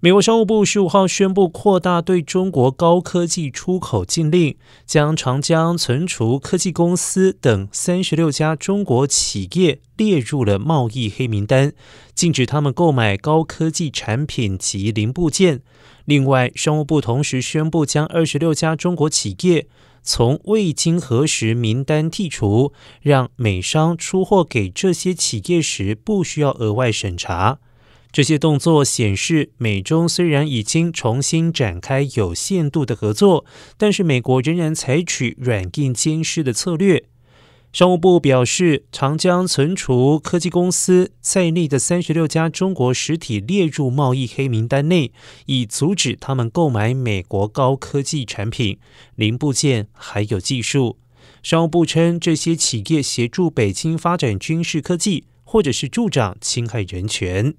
美国商务部十五号宣布扩大对中国高科技出口禁令，将长江存储科技公司等三十六家中国企业列入了贸易黑名单，禁止他们购买高科技产品及零部件。另外，商务部同时宣布将二十六家中国企业从未经核实名单剔除，让美商出货给这些企业时不需要额外审查。这些动作显示，美中虽然已经重新展开有限度的合作，但是美国仍然采取软硬兼施的策略。商务部表示，长江存储科技公司在内的三十六家中国实体列入贸易黑名单内，以阻止他们购买美国高科技产品、零部件还有技术。商务部称，这些企业协助北京发展军事科技，或者是助长侵害人权。